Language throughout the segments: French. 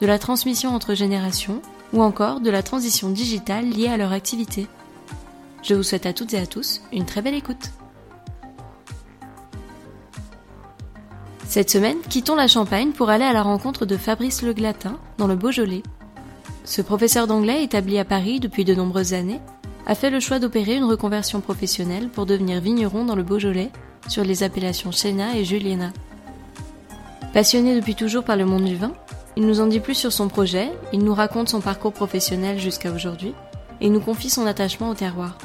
de la transmission entre générations ou encore de la transition digitale liée à leur activité. Je vous souhaite à toutes et à tous une très belle écoute. Cette semaine, quittons la Champagne pour aller à la rencontre de Fabrice Le Glatin dans le Beaujolais. Ce professeur d'anglais établi à Paris depuis de nombreuses années a fait le choix d'opérer une reconversion professionnelle pour devenir vigneron dans le Beaujolais sur les appellations Chéna et Juliena. Passionné depuis toujours par le monde du vin, il nous en dit plus sur son projet, il nous raconte son parcours professionnel jusqu'à aujourd'hui, et nous confie son attachement au terroir.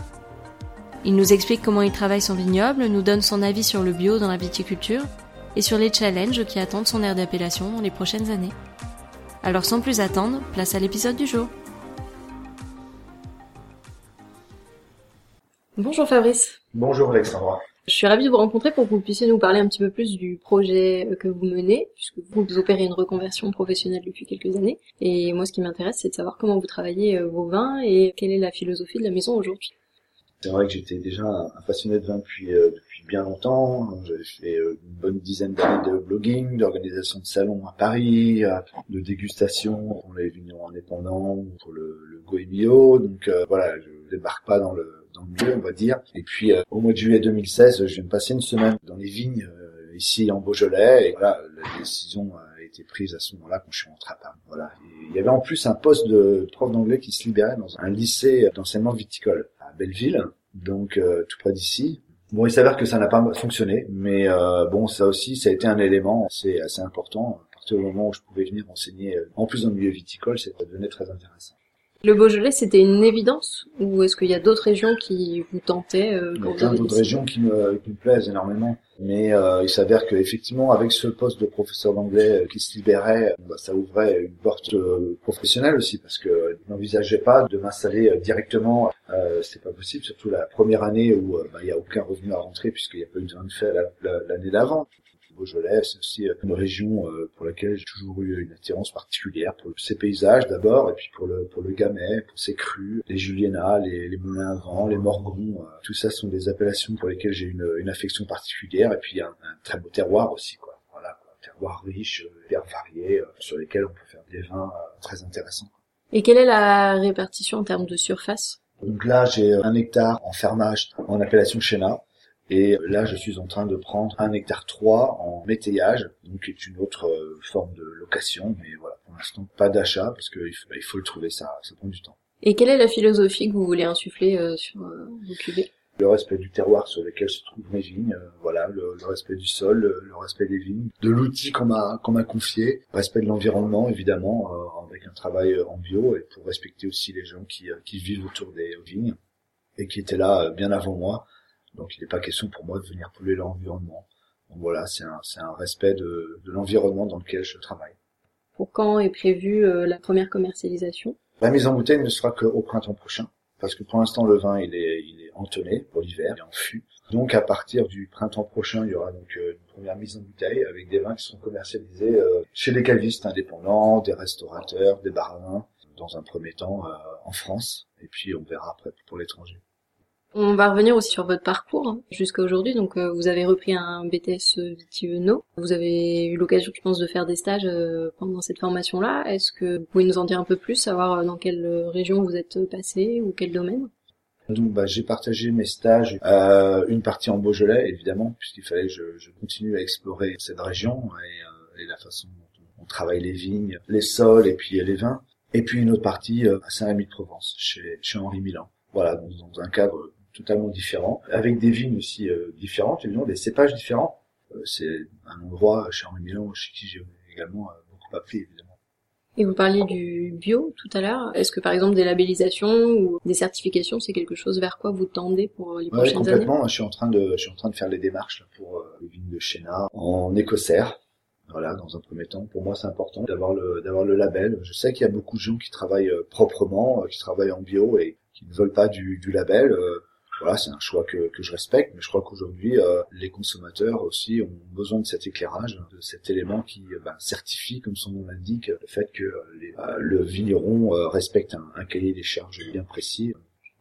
Il nous explique comment il travaille son vignoble, nous donne son avis sur le bio dans la viticulture, et sur les challenges qui attendent son aire d'appellation dans les prochaines années. Alors sans plus attendre, place à l'épisode du jour. Bonjour Fabrice. Bonjour Alexandra. Je suis ravie de vous rencontrer pour que vous puissiez nous parler un petit peu plus du projet que vous menez, puisque vous opérez une reconversion professionnelle depuis quelques années. Et moi, ce qui m'intéresse, c'est de savoir comment vous travaillez euh, vos vins et quelle est la philosophie de la maison aujourd'hui. C'est vrai que j'étais déjà un passionné de vin depuis, euh, depuis bien longtemps. J'avais fait euh, une bonne dizaine d'années de blogging, d'organisation de salons à Paris, de dégustation pour les vignerons indépendants, pour le, le Goemio. Donc voilà, je débarque pas dans le on va dire. Et puis euh, au mois de juillet 2016, je viens de passer une semaine dans les vignes euh, ici en Beaujolais. Et voilà, la décision a été prise à ce moment-là quand je suis rentré à Paris. Voilà. il y avait en plus un poste de prof d'anglais qui se libérait dans un lycée d'enseignement viticole à Belleville, donc euh, tout près d'ici. Bon, il s'avère que ça n'a pas fonctionné, mais bon, ça aussi, ça a été un élément assez, assez important. À partir du moment où je pouvais venir enseigner, en plus dans le milieu viticole, ça devenait très intéressant. Le Beaujolais, c'était une évidence ou est-ce qu'il y a d'autres régions qui vous tentaient euh, Il y a plein d'autres régions qui me, qui me plaisent énormément. Mais euh, il s'avère qu'effectivement, avec ce poste de professeur d'anglais euh, qui se libérait, bah, ça ouvrait une porte euh, professionnelle aussi, parce que je n'envisageais pas de m'installer directement. Euh, c'est pas possible, surtout la première année où bah, il n'y a aucun revenu à rentrer, puisqu'il n'y a pas eu de fait l'année d'avant. Beaujolais, c'est aussi euh, une région euh, pour laquelle j'ai toujours eu une attirance particulière pour ses paysages d'abord, et puis pour le pour le Gamay, pour ses crues, les Juliennas, les, les moulins à vent, les Morgons, euh, tout ça sont des appellations pour lesquelles j'ai une, une affection particulière, et puis un, un très beau terroir aussi, quoi. Voilà, un terroir riche, bien varié, sur lesquels on peut faire des vins très intéressants. Et quelle est la répartition en termes de surface? Donc là, j'ai un hectare en fermage en appellation Chéna, et là, je suis en train de prendre un hectare 3 en métayage, donc qui est une autre euh, forme de location, mais voilà, pour l'instant, pas d'achat, parce qu'il faut, il faut le trouver, ça, ça prend du temps. Et quelle est la philosophie que vous voulez insuffler euh, sur euh, vos cuvées le respect du terroir sur lequel se trouvent mes vignes, voilà, le, respect du sol, le, respect des vignes, de l'outil qu'on m'a qu'on m'a confié, respect de l'environnement évidemment, avec un travail en bio et pour respecter aussi les gens qui qui vivent autour des vignes et qui étaient là bien avant moi. Donc il n'est pas question pour moi de venir polluer l'environnement. Donc voilà, c'est un, c'est un respect de, de l'environnement dans lequel je travaille. Pour quand est prévue euh, la première commercialisation? La mise en bouteille ne sera qu'au printemps prochain, parce que pour l'instant le vin il est, il est entonné pour l'hiver, il est en fût. Donc à partir du printemps prochain, il y aura donc euh, une première mise en bouteille avec des vins qui seront commercialisés euh, chez des calvistes indépendants, des restaurateurs, des baravins, dans un premier temps en France, et puis on verra après pour l'étranger. On va revenir aussi sur votre parcours hein, jusqu'à aujourd'hui. Donc, euh, vous avez repris un BTS Vitiveno. Vous avez eu l'occasion, je pense, de faire des stages euh, pendant cette formation-là. Est-ce que vous pouvez nous en dire un peu plus, savoir euh, dans quelle région vous êtes passé ou quel domaine? Donc bah, j'ai partagé mes stages, euh, une partie en Beaujolais évidemment, puisqu'il fallait que je, je, continue à explorer cette région et, et, la façon dont on travaille les vignes, les sols et puis les vins. Et puis une autre partie à Saint-Rémy-de-Provence, chez, chez Henri Milan. Voilà, dans un cadre totalement différent, avec des vignes aussi euh, différentes, évidemment, des cépages différents. Euh, c'est un endroit chez Henri Milan, chez qui j'ai également euh, beaucoup appris, évidemment. Et vous parliez du bio tout à l'heure. Est-ce que par exemple des labellisations ou des certifications, c'est quelque chose vers quoi vous tendez pour les prochaines complètement. Je suis en train de, je suis en train de faire les démarches pour les vignes de Chéna en écossaire. Voilà, dans un premier temps, pour moi c'est important d'avoir le d'avoir le label. Je sais qu'il y a beaucoup de gens qui travaillent euh, proprement, euh, qui travaillent en bio et qui ne veulent pas du, du label. Euh, voilà, c'est un choix que, que je respecte, mais je crois qu'aujourd'hui les consommateurs aussi ont besoin de cet éclairage, de cet élément qui ben, certifie, comme son nom l'indique, le fait que les, le vigneron respecte un, un cahier des charges bien précis.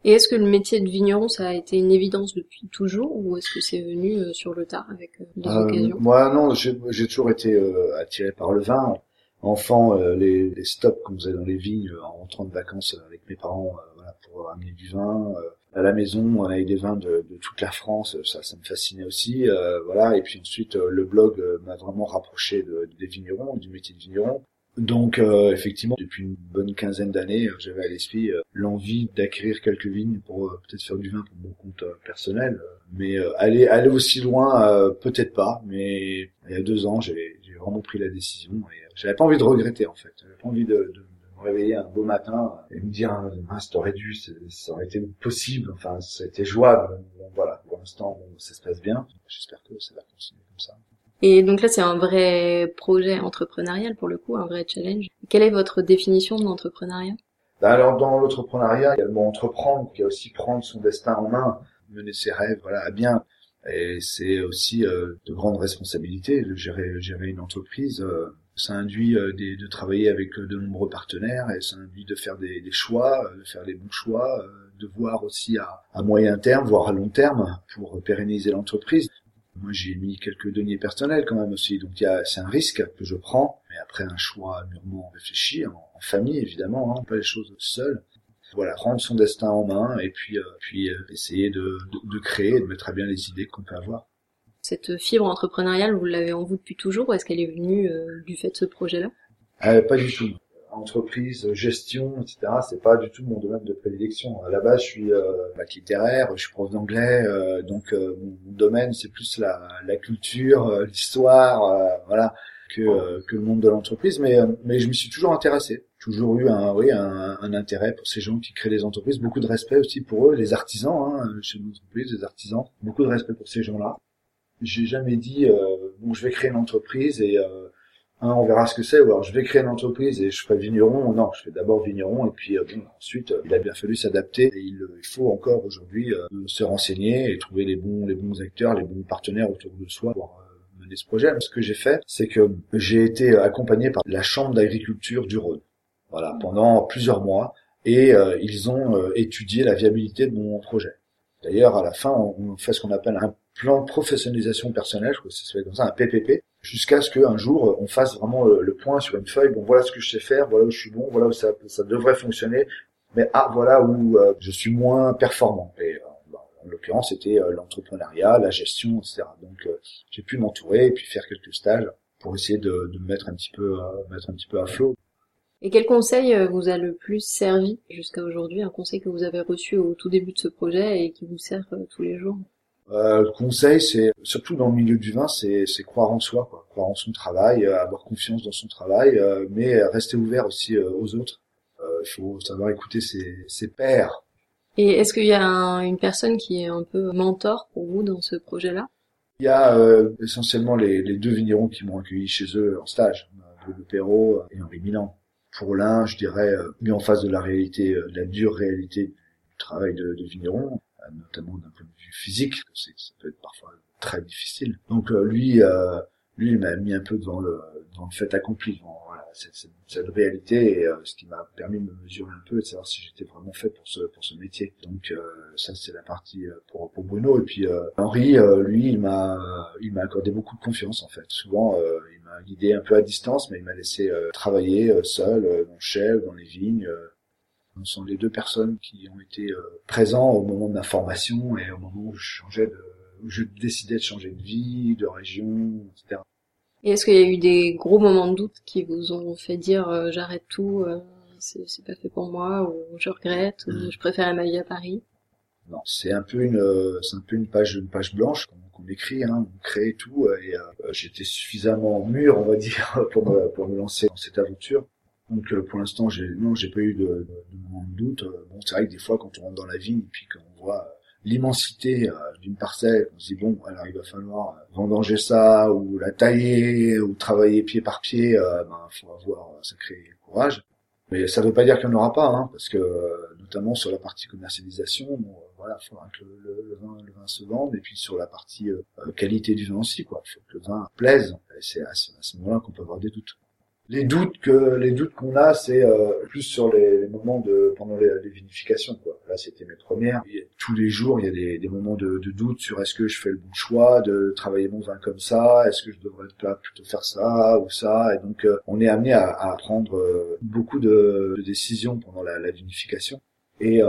Et est-ce que le métier de vigneron, ça a été une évidence depuis toujours, ou est-ce que c'est venu euh, sur le tard avec euh, euh, occasions? Moi, non, j'ai toujours été attiré par le vin. Enfant, les, les, stops qu'on faisait dans les vignes en rentrant de vacances avec mes parents, voilà, pour amener du vin. À la maison, on avait des vins de, de, toute la France, ça, ça me fascinait aussi. voilà, et puis ensuite, le blog m'a vraiment rapproché de, des vignerons, du métier de vigneron. Donc euh, effectivement, depuis une bonne quinzaine d'années, euh, j'avais à l'esprit euh, l'envie d'acquérir quelques vignes pour peut-être faire du vin pour mon compte personnel. Mais aller aller aussi loin, peut-être pas. Mais il y a deux ans, j'ai vraiment pris la décision et j'avais pas envie de regretter en fait. J'avais pas envie de, de, me réveiller un beau matin et me dire ah, ça aurait dû, ça aurait été possible. Enfin, ça a été jouable. Bon, voilà, pour l'instant, ça se passe bien. J'espère que ça va continuer comme ça. Et donc là, c'est un vrai projet entrepreneurial pour le coup, un vrai challenge. Quelle est votre définition de l'entrepreneuriat bah Alors dans l'entrepreneuriat, il y a le mot entreprendre, qui a aussi prendre son destin en main, mener ses rêves, voilà, à bien. Et c'est aussi euh, de grandes responsabilités de gérer, gérer une entreprise. Euh, ça induit euh, de travailler avec de nombreux partenaires et ça induit de faire des, choix, de faire les bons choix, de voir aussi à, moyen terme, voire à long terme, pour pérenniser l'entreprise. Moi, j'ai mis quelques deniers personnels quand même aussi, donc c'est un risque que je prends, mais après un choix mûrement réfléchi, en, famille évidemment, hein, pas les choses seules. Voilà, prendre son destin en main et puis, euh, puis euh, essayer de, de, de, créer, de mettre à bien les idées qu'on peut avoir. Cette fibre entrepreneuriale, vous l'avez en vous depuis toujours ou est-ce qu'elle est venue euh, du fait de ce projet-là? Pas du tout entreprise, gestion, etc. C'est pas du tout mon domaine de prédilection. À la base, je suis euh, littéraire, je suis prof d'anglais, euh, donc euh, mon domaine c'est plus la, culture, euh, l'histoire, voilà, que, le monde de l'entreprise. Mais je me suis toujours intéressé, toujours eu un intérêt pour ces gens qui créent des entreprises, beaucoup de respect aussi pour eux, les artisans, hein, chez nos entreprises, les artisans, beaucoup de respect pour ces gens-là. J'ai jamais dit bon je vais créer une entreprise et Hein, on verra ce que c'est. Ou alors je vais créer une entreprise et je ferai vigneron. Non, je fais d'abord vigneron et puis euh, ensuite euh, il a bien fallu s'adapter. Et il, il, faut encore aujourd'hui euh, se renseigner et trouver les bons les bons acteurs, les bons partenaires autour de soi pour mener ce projet. Ce que j'ai fait, c'est que j'ai été accompagné par la chambre d'agriculture du Rhône. Voilà, pendant plusieurs mois et ils ont étudié la viabilité de mon projet. D'ailleurs, à la fin, on fait ce qu'on appelle un plan de professionnalisation personnelle, je crois que ça s'appelle comme ça, un PPP, jusqu'à ce qu'un jour on fasse vraiment le, point sur une feuille. Bon, voilà ce que je sais faire, voilà où je suis bon, voilà où ça, ça devrait fonctionner, mais ah voilà où euh, je suis moins performant. Euh, bah, en l'occurrence, c'était euh, l'entrepreneuriat, la gestion, etc. Donc j'ai pu m'entourer et puis faire quelques stages pour essayer de, de me mettre un petit peu, mettre un petit peu à flot. Et quel conseil vous a le plus servi jusqu'à aujourd'hui, un conseil que vous avez reçu au tout début de ce projet et qui vous sert tous les jours? Euh, le conseil, c'est surtout dans le milieu du vin, c'est croire en soi, quoi. croire en son travail, euh, avoir confiance dans son travail, euh, mais rester ouvert aussi euh, aux autres. Il faut savoir écouter ses, ses pairs. Et est-ce qu'il y a une personne qui est un peu mentor pour vous dans ce projet-là? Il y a essentiellement les, les, deux vignerons qui m'ont accueilli chez eux en stage, Bruno Perrault et Henri Milan. Pour l'un, je dirais, mis en face de la réalité, de la dure réalité du travail de, de vigneron, notamment d'un point de vue physique, ça peut être parfois très difficile. Donc euh, lui, euh, lui, il m'a mis un peu devant le, dans le fait accompli, voilà, cette, cette, réalité, et euh, ce qui m'a permis de me mesurer un peu et de savoir si j'étais vraiment fait pour ce pour ce métier. Donc ça, c'est la partie pour pour Bruno. Et puis Henri, lui, il m'a il m'a accordé beaucoup de confiance en fait. Souvent, il m'a guidé un peu à distance, mais il m'a laissé travailler seul dans le chef, dans les vignes. Ce sont les deux personnes qui ont été euh, présents au moment de ma formation et au moment où je changeais de, où je décidais de changer de vie, de région, etc. Et est-ce qu'il y a eu des gros moments de doute qui vous ont fait dire euh, j'arrête tout, euh, c'est pas fait pour moi, ou je regrette, ou mm. je préfère ma vie à Paris? Non, c'est un peu une, c'est un peu une page, une page blanche qu'on écrit, hein, on crée tout, et j'étais suffisamment mûr, on va dire, pour me, pour me lancer dans cette aventure. Donc euh, pour l'instant, j'ai non, j'ai pas eu de, de, de moment de doute. Euh, bon, c'est vrai que des fois, quand on rentre dans la vigne et puis qu'on voit l'immensité d'une parcelle, on se dit bon, alors il va falloir vendanger ça ou la tailler ou travailler pied par pied, ben faut avoir sacré courage. Mais ça ne veut pas dire qu'il n'y en aura pas, hein, parce que notamment sur la partie commercialisation, bon, voilà, il faudra que le, vin, le vin se vende, et puis sur la partie qualité du vin aussi, quoi. Faut que le vin plaise. C'est à ce, à ce moment-là qu'on peut avoir des doutes les doutes que les doutes qu'on a, c'est euh, plus sur les, les, moments de pendant les, les vinifications. Quoi. Là, c'était mes premières. tous les jours, il y a des, des moments de, de, doute sur est-ce que je fais le bon choix de travailler mon vin comme ça, est-ce que je devrais pas plutôt faire ça ou ça. Et donc, euh, on est amené à, à prendre euh, beaucoup de, de, décisions pendant la, la vinification. Et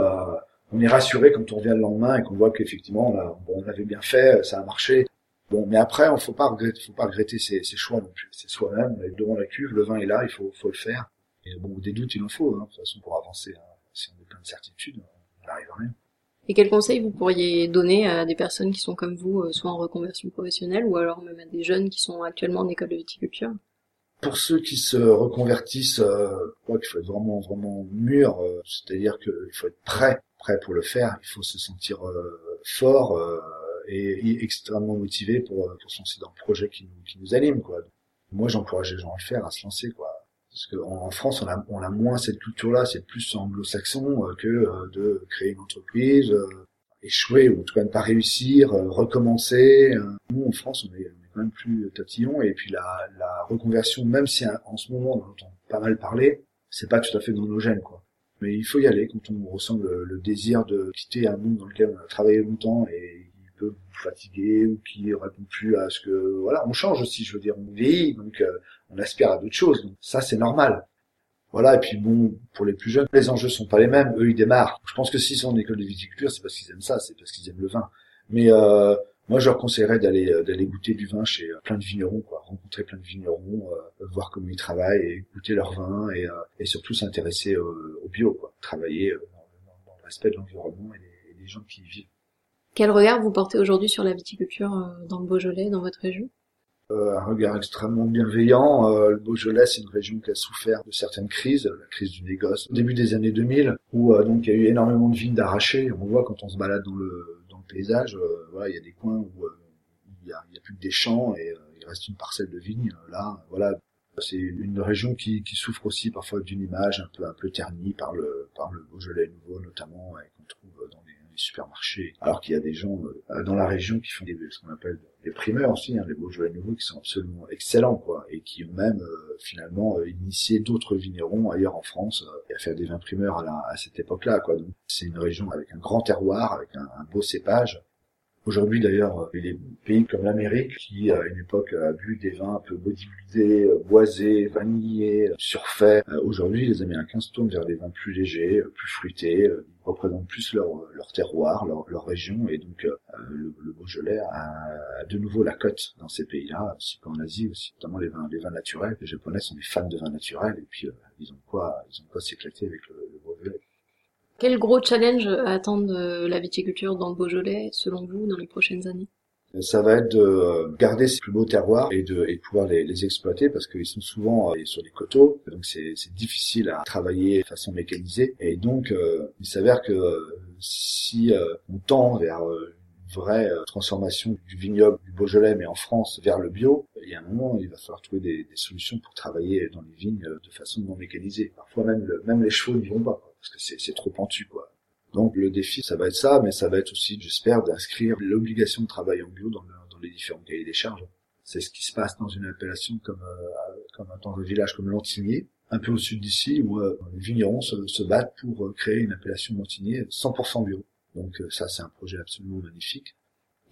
on est rassuré quand on revient le lendemain et qu'on voit qu'effectivement on, on avait bien fait, ça a marché. Bon, mais après, on faut pas regretter, faut pas regretter ses, ses choix non plus. C'est soi-même, on est devant la cuve, le vin est là, il faut, faut le faire. Et bon, des doutes, il en faut. Hein. De toute façon, pour avancer, hein, si on est plein de certitudes, on n'arrive à rien. Et quels conseils vous pourriez donner à des personnes qui sont comme vous, euh, soit en reconversion professionnelle, ou alors même à des jeunes qui sont actuellement en école de viticulture? Pour ceux qui se reconvertissent, euh, je crois qu'il faut être vraiment, vraiment mûr. Euh, C'est-à-dire qu'il faut être prêt, prêt pour le faire. Il faut se sentir euh, fort et extrêmement motivé pour, euh, pour se lancer dans un projet qui nous, qui nous anime, quoi. Moi, j'encourage les gens à le faire, à se lancer, quoi. Parce qu'en en France, on a, on a moins cette culture-là, c'est plus anglo-saxon euh, que euh, de créer une entreprise, échouer ou en tout cas ne pas réussir, recommencer. Nous, en France, on est, quand même plus tatillon. Et puis la, la reconversion, même si en ce moment on entend pas mal parler, c'est pas tout à fait dans nos gènes, quoi. Mais il faut y aller quand on ressent le, le désir de quitter un monde dans lequel on a travaillé longtemps et peu fatigué ou qui répond plus à ce que voilà on change aussi je veux dire on vieillit donc euh, on aspire à d'autres choses. Donc ça c'est normal. Voilà et puis bon pour les plus jeunes les enjeux sont pas les mêmes. Eux ils démarrent. Je pense que s'ils sont en école de viticulture c'est parce qu'ils aiment ça c'est parce qu'ils aiment le vin. Mais euh, moi, je leur conseillerais d'aller euh, d'aller goûter du vin chez plein de vignerons, quoi, rencontrer plein de vignerons, voir comment ils travaillent, et goûter leur vin, et, et surtout s'intéresser au bio, quoi, travailler dans, dans l'aspect de l'environnement et des gens qui y vivent. Quel regard vous portez aujourd'hui sur la viticulture euh, dans le Beaujolais, dans votre région? Euh, un regard extrêmement bienveillant. Euh, le Beaujolais, c'est une région qui a souffert de certaines crises, la crise du négoce au début des années 2000, où donc il y a eu énormément de vignes d'arrachés. On voit quand on se balade dans le dans le paysage, voilà, il y a des coins où il y a, plus que des champs et il reste une parcelle de vignes. Là, voilà, c'est une région qui, souffre aussi parfois d'une image un peu un peu ternie par le par le Beaujolais nouveau notamment et qu'on trouve dans supermarchés, alors qu'il y a des gens euh, dans la région qui font des, ce qu'on appelle des primeurs aussi, hein, les Beaujolais nouveaux qui sont absolument excellents, quoi, et qui ont même euh, finalement euh, initié d'autres vignerons ailleurs en France à faire des vins primeurs à, cette époque-là, quoi. Donc c'est une région avec un grand terroir, avec un beau cépage, Aujourd'hui d'ailleurs, il y a des pays comme l'Amérique qui à une époque a bu des vins un peu bodybuildés, boisés, vanillés, surfaits. Aujourd'hui, les Américains se tournent vers des vins plus légers, plus fruités, ils représentent plus leur, terroir, leur, région, et donc euh, le, Beaujolais a, de nouveau la cote dans ces pays-là, ainsi qu'en Asie aussi, notamment les vins, les vins naturels. Les Japonais sont des fans de vins naturels, et puis euh, ils ont quoi, ils quoi s'éclater avec le, le Beaujolais. Quel gros challenge attendent la viticulture dans le Beaujolais, selon vous, dans les prochaines années? Ça va être de garder ces plus beaux terroirs et de, pouvoir les, exploiter parce qu'ils sont souvent euh, sur les coteaux, donc c'est difficile à travailler de façon mécanisée. Et donc, euh, il s'avère que euh, si on tend vers une vraie transformation du vignoble du Beaujolais, mais en France, vers le bio, il y a un moment, il va falloir trouver des, solutions pour travailler dans les vignes de façon non mécanisée. Parfois même, même les chevaux n'y vont pas parce que c'est trop pentu, quoi. Donc le défi, ça va être ça, mais ça va être aussi, j'espère, d'inscrire l'obligation de travail en bio dans, dans, les différents cahiers des charges. C'est ce qui se passe dans une appellation comme, euh, comme dans un village comme Lantigné, un peu au sud d'ici, où euh, les vignerons se, se, battent pour euh, créer une appellation Lantigné 100% bio. Donc ça, c'est un projet absolument magnifique.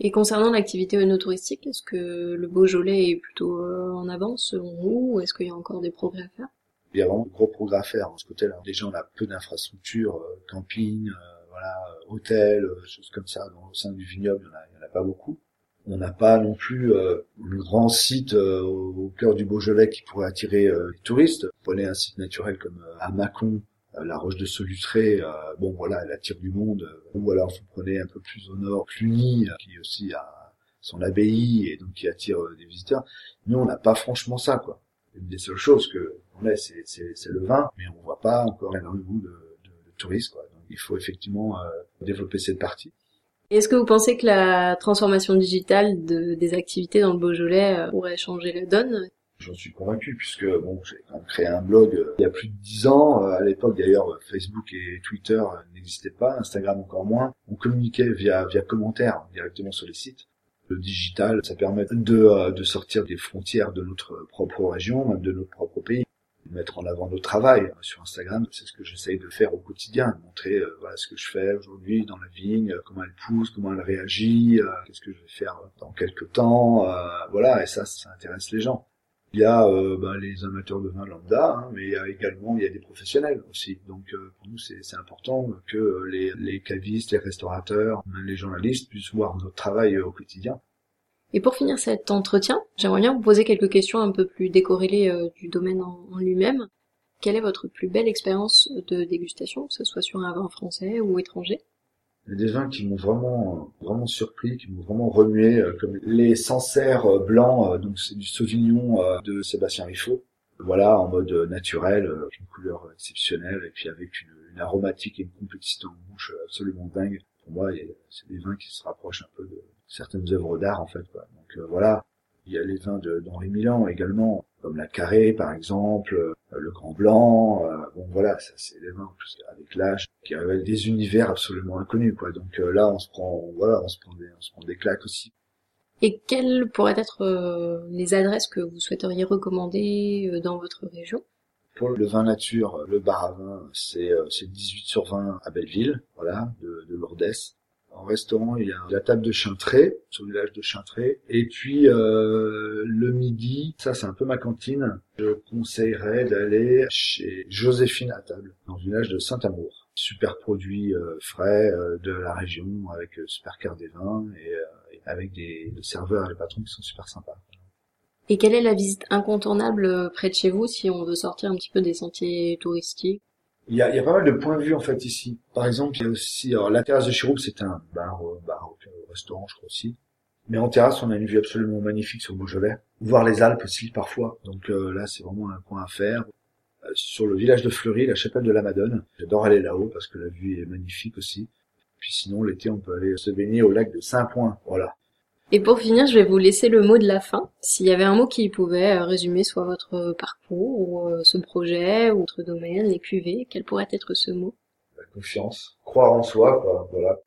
Et concernant l'activité touristique, est-ce que le Beaujolais est plutôt en avance selon vous, ou est-ce qu'il y a encore des progrès à faire? Il y a vraiment de gros progrès à faire de ce côté-là. Déjà, on a peu d'infrastructures, euh, camping, euh, voilà, euh, choses comme ça. Au sein du vignoble, il n'y en, a pas beaucoup. On n'a pas non plus euh, le grand site au cœur du Beaujolais qui pourrait attirer les touristes. Prenez un site naturel comme à Mâcon, la roche de Solutré, bon voilà, elle attire du monde. ou alors vous prenez un peu plus au nord, Cluny, qui aussi a son abbaye et donc qui attire des visiteurs. Nous, on n'a pas franchement ça, quoi. Une des seules choses que on c'est, c'est, le vin, mais on voit pas encore énormément de, de, de touristes. Quoi. Donc il faut effectivement euh, développer cette partie. Est-ce que vous pensez que la transformation digitale de, des activités dans le Beaujolais euh, pourrait changer la donne? J'en suis convaincu puisque bon, j'ai créé un blog euh, il y a plus de dix ans. Euh, à l'époque d'ailleurs, Facebook et Twitter n'existaient pas, Instagram encore moins. On communiquait via via commentaires directement sur les sites. Le digital, ça permet de, de sortir des frontières de notre propre région, même de notre propre pays mettre en avant notre travail sur Instagram. C'est ce que j'essaye de faire au quotidien, montrer euh, voilà ce que je fais aujourd'hui dans la vigne, euh, comment elle pousse, comment elle réagit, euh, qu'est-ce que je vais faire dans quelques temps, voilà. Et ça, ça intéresse les gens. Il y a ben, les amateurs de vin lambda, hein, mais il y a également il y a des professionnels aussi. Donc pour nous c'est important que les, les cavistes, les restaurateurs, les journalistes puissent voir notre travail au quotidien. Et pour finir cet entretien, j'aimerais bien vous poser quelques questions un peu plus décorrélées euh, du domaine en, lui-même. Quelle est votre plus belle expérience de dégustation, que ce soit sur un vin français ou étranger? Il y a des vins qui m'ont vraiment, vraiment surpris, qui m'ont vraiment remué, euh, comme les Sancerres euh, blancs, donc c'est du Sauvignon de Sébastien Riffaut. Voilà, en mode naturel, une couleur exceptionnelle, et puis avec une, aromatique et une complexité en bouche absolument dingue. Pour moi, c'est des vins qui se rapprochent un peu de, certaines œuvres d'art en fait. Quoi. Donc euh, voilà, il y a les vins d'Henri Milan également, comme la Carré par exemple, euh, le Grand Blanc. Euh, bon voilà, ça c'est des vins avec l'âge qui révèlent des univers absolument inconnus quoi. Donc là on se prend voilà, on se prend des on se prend des claques aussi. Et quelles pourraient être les adresses que vous souhaiteriez recommander dans votre région? Pour le vin nature, le bar à vin, c'est 18 sur 20 à Belleville, voilà, de, de Lourdes en restaurant, il y a la table de Chintré, sur le village de Chintré. Et puis euh, le midi, ça c'est un peu ma cantine, je conseillerais d'aller chez Joséphine à table, dans le village de Saint-Amour. Super produits euh, frais euh, de la région, avec super carte des vins, et, avec des serveurs et les patrons qui sont super sympas. Et quelle est la visite incontournable près de chez vous si on veut sortir un petit peu des sentiers touristiques? Il y a, pas mal de points de vue en fait ici. Par exemple, il y a aussi la terrasse de Chiroup, c'est un bar, euh, bar, euh, restaurant, je crois aussi. Mais en terrasse, on a une vue absolument magnifique sur Beaujolais. Voir les Alpes aussi parfois. Donc euh, là, c'est vraiment un point à faire. sur le village de Fleury, la chapelle de la Madone. J'adore aller là-haut parce que la vue est magnifique aussi. Puis sinon, l'été, on peut aller se baigner au lac de Saint-Point. Voilà. Et pour finir, je vais vous laisser le mot de la fin. S'il y avait un mot qui pouvait euh, résumer soit votre parcours, ou euh, ce projet, ou votre domaine, les cuvées, quel pourrait être ce mot? La confiance, croire en soi, quoi. Voilà.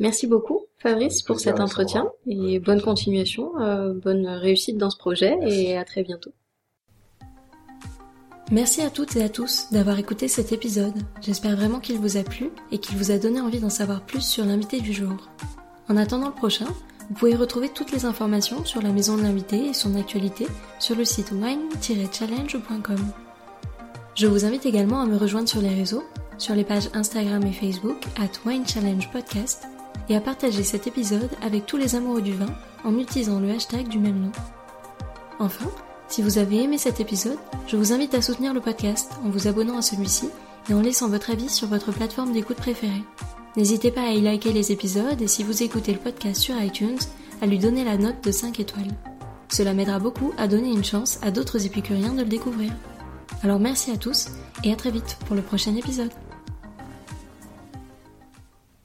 Merci beaucoup, Fabrice, pour cet entretien, et bonne continuation, euh, bonne réussite dans ce projet, et à très bientôt. Merci à toutes et à tous d'avoir écouté cet épisode. J'espère vraiment qu'il vous a plu et qu'il vous a donné envie d'en savoir plus sur l'invité du jour. En attendant le prochain, vous pouvez retrouver toutes les informations sur la maison de l'invité et son actualité sur le site wine-challenge.com. Je vous invite également à me rejoindre sur les réseaux, sur les pages Instagram et Facebook at Wine Challenge Podcast et à partager cet épisode avec tous les amoureux du vin en utilisant le hashtag du même nom. Enfin, si vous avez aimé cet épisode, je vous invite à soutenir le podcast en vous abonnant à celui-ci et en laissant votre avis sur votre plateforme d'écoute préférée. N'hésitez pas à y liker les épisodes et si vous écoutez le podcast sur iTunes, à lui donner la note de 5 étoiles. Cela m'aidera beaucoup à donner une chance à d'autres épicuriens de le découvrir. Alors merci à tous et à très vite pour le prochain épisode.